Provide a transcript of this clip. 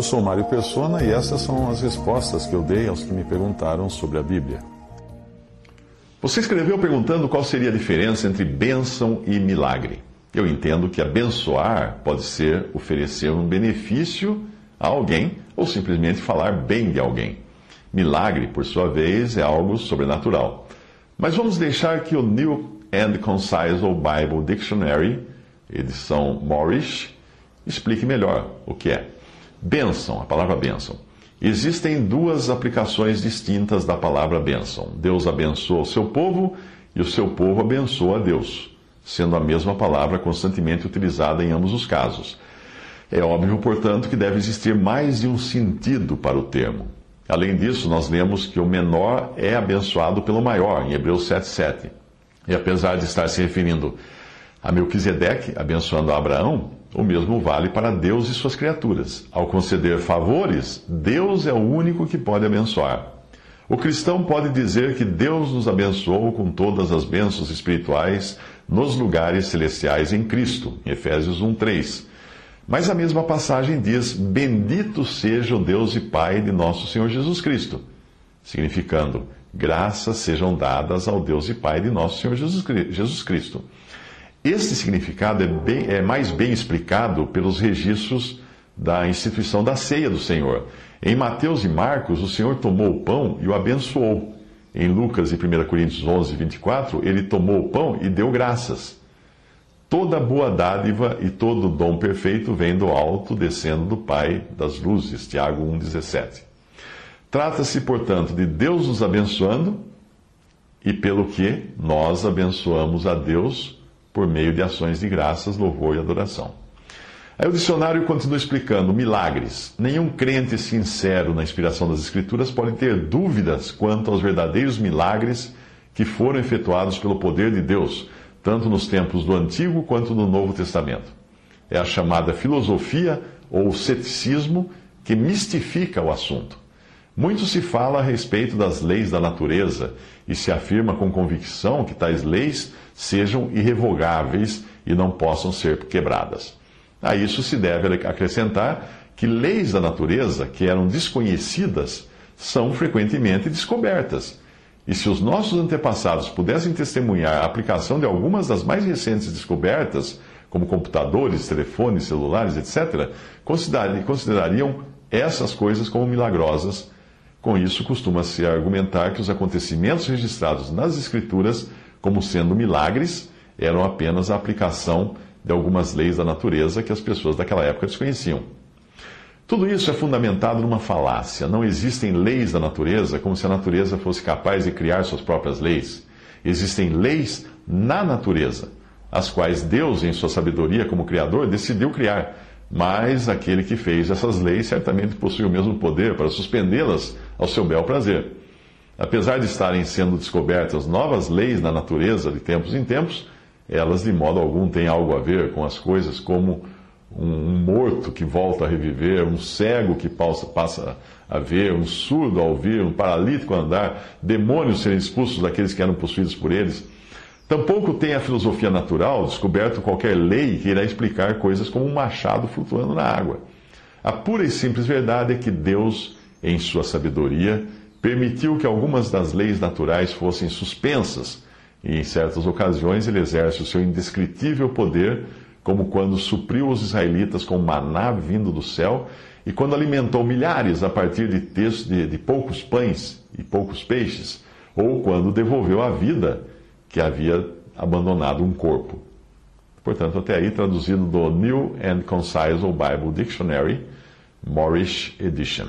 Eu sou Mário Persona e essas são as respostas que eu dei aos que me perguntaram sobre a Bíblia. Você escreveu perguntando qual seria a diferença entre bênção e milagre. Eu entendo que abençoar pode ser oferecer um benefício a alguém ou simplesmente falar bem de alguém. Milagre, por sua vez, é algo sobrenatural. Mas vamos deixar que o New and Concise Bible Dictionary, edição Morris, explique melhor o que é. Bênção, a palavra bênção. Existem duas aplicações distintas da palavra bênção. Deus abençoa o seu povo e o seu povo abençoa a Deus, sendo a mesma palavra constantemente utilizada em ambos os casos. É óbvio, portanto, que deve existir mais de um sentido para o termo. Além disso, nós lemos que o menor é abençoado pelo maior, em Hebreus 7,7. E apesar de estar se referindo a Melquisedeque abençoando a Abraão, o mesmo vale para Deus e suas criaturas. Ao conceder favores, Deus é o único que pode abençoar. O cristão pode dizer que Deus nos abençoou com todas as bênçãos espirituais nos lugares celestiais em Cristo, em Efésios 1:3. Mas a mesma passagem diz: Bendito seja o Deus e Pai de nosso Senhor Jesus Cristo, significando graças sejam dadas ao Deus e Pai de nosso Senhor Jesus Cristo. Este significado é, bem, é mais bem explicado pelos registros da instituição da ceia do Senhor. Em Mateus e Marcos, o Senhor tomou o pão e o abençoou. Em Lucas e 1 Coríntios 11, 24, ele tomou o pão e deu graças. Toda boa dádiva e todo dom perfeito vem do alto, descendo do Pai das luzes. Tiago 1,17. Trata-se, portanto, de Deus nos abençoando e pelo que nós abençoamos a Deus por meio de ações de graças, louvor e adoração. Aí o dicionário continua explicando milagres. Nenhum crente sincero na inspiração das Escrituras pode ter dúvidas quanto aos verdadeiros milagres que foram efetuados pelo poder de Deus tanto nos tempos do Antigo quanto no Novo Testamento. É a chamada filosofia ou ceticismo que mistifica o assunto. Muito se fala a respeito das leis da natureza e se afirma com convicção que tais leis sejam irrevogáveis e não possam ser quebradas. A isso se deve acrescentar que leis da natureza que eram desconhecidas são frequentemente descobertas e se os nossos antepassados pudessem testemunhar a aplicação de algumas das mais recentes descobertas, como computadores, telefones, celulares, etc., considerariam essas coisas como milagrosas. Com isso, costuma-se argumentar que os acontecimentos registrados nas Escrituras como sendo milagres eram apenas a aplicação de algumas leis da natureza que as pessoas daquela época desconheciam. Tudo isso é fundamentado numa falácia. Não existem leis da natureza como se a natureza fosse capaz de criar suas próprias leis. Existem leis na natureza, as quais Deus, em sua sabedoria como Criador, decidiu criar. Mas aquele que fez essas leis certamente possui o mesmo poder para suspendê-las ao seu bel prazer. Apesar de estarem sendo descobertas novas leis na natureza de tempos em tempos, elas de modo algum têm algo a ver com as coisas como um morto que volta a reviver, um cego que passa a ver, um surdo a ouvir, um paralítico a andar, demônios serem expulsos daqueles que eram possuídos por eles. Tampouco tem a filosofia natural descoberto qualquer lei que irá explicar coisas como um machado flutuando na água. A pura e simples verdade é que Deus, em sua sabedoria, permitiu que algumas das leis naturais fossem suspensas, e em certas ocasiões ele exerce o seu indescritível poder como quando supriu os israelitas com maná vindo do céu e quando alimentou milhares a partir de, textos, de, de poucos pães e poucos peixes, ou quando devolveu a vida que havia abandonado um corpo. Portanto, até aí traduzido do New and Concise Bible Dictionary, Morris Edition.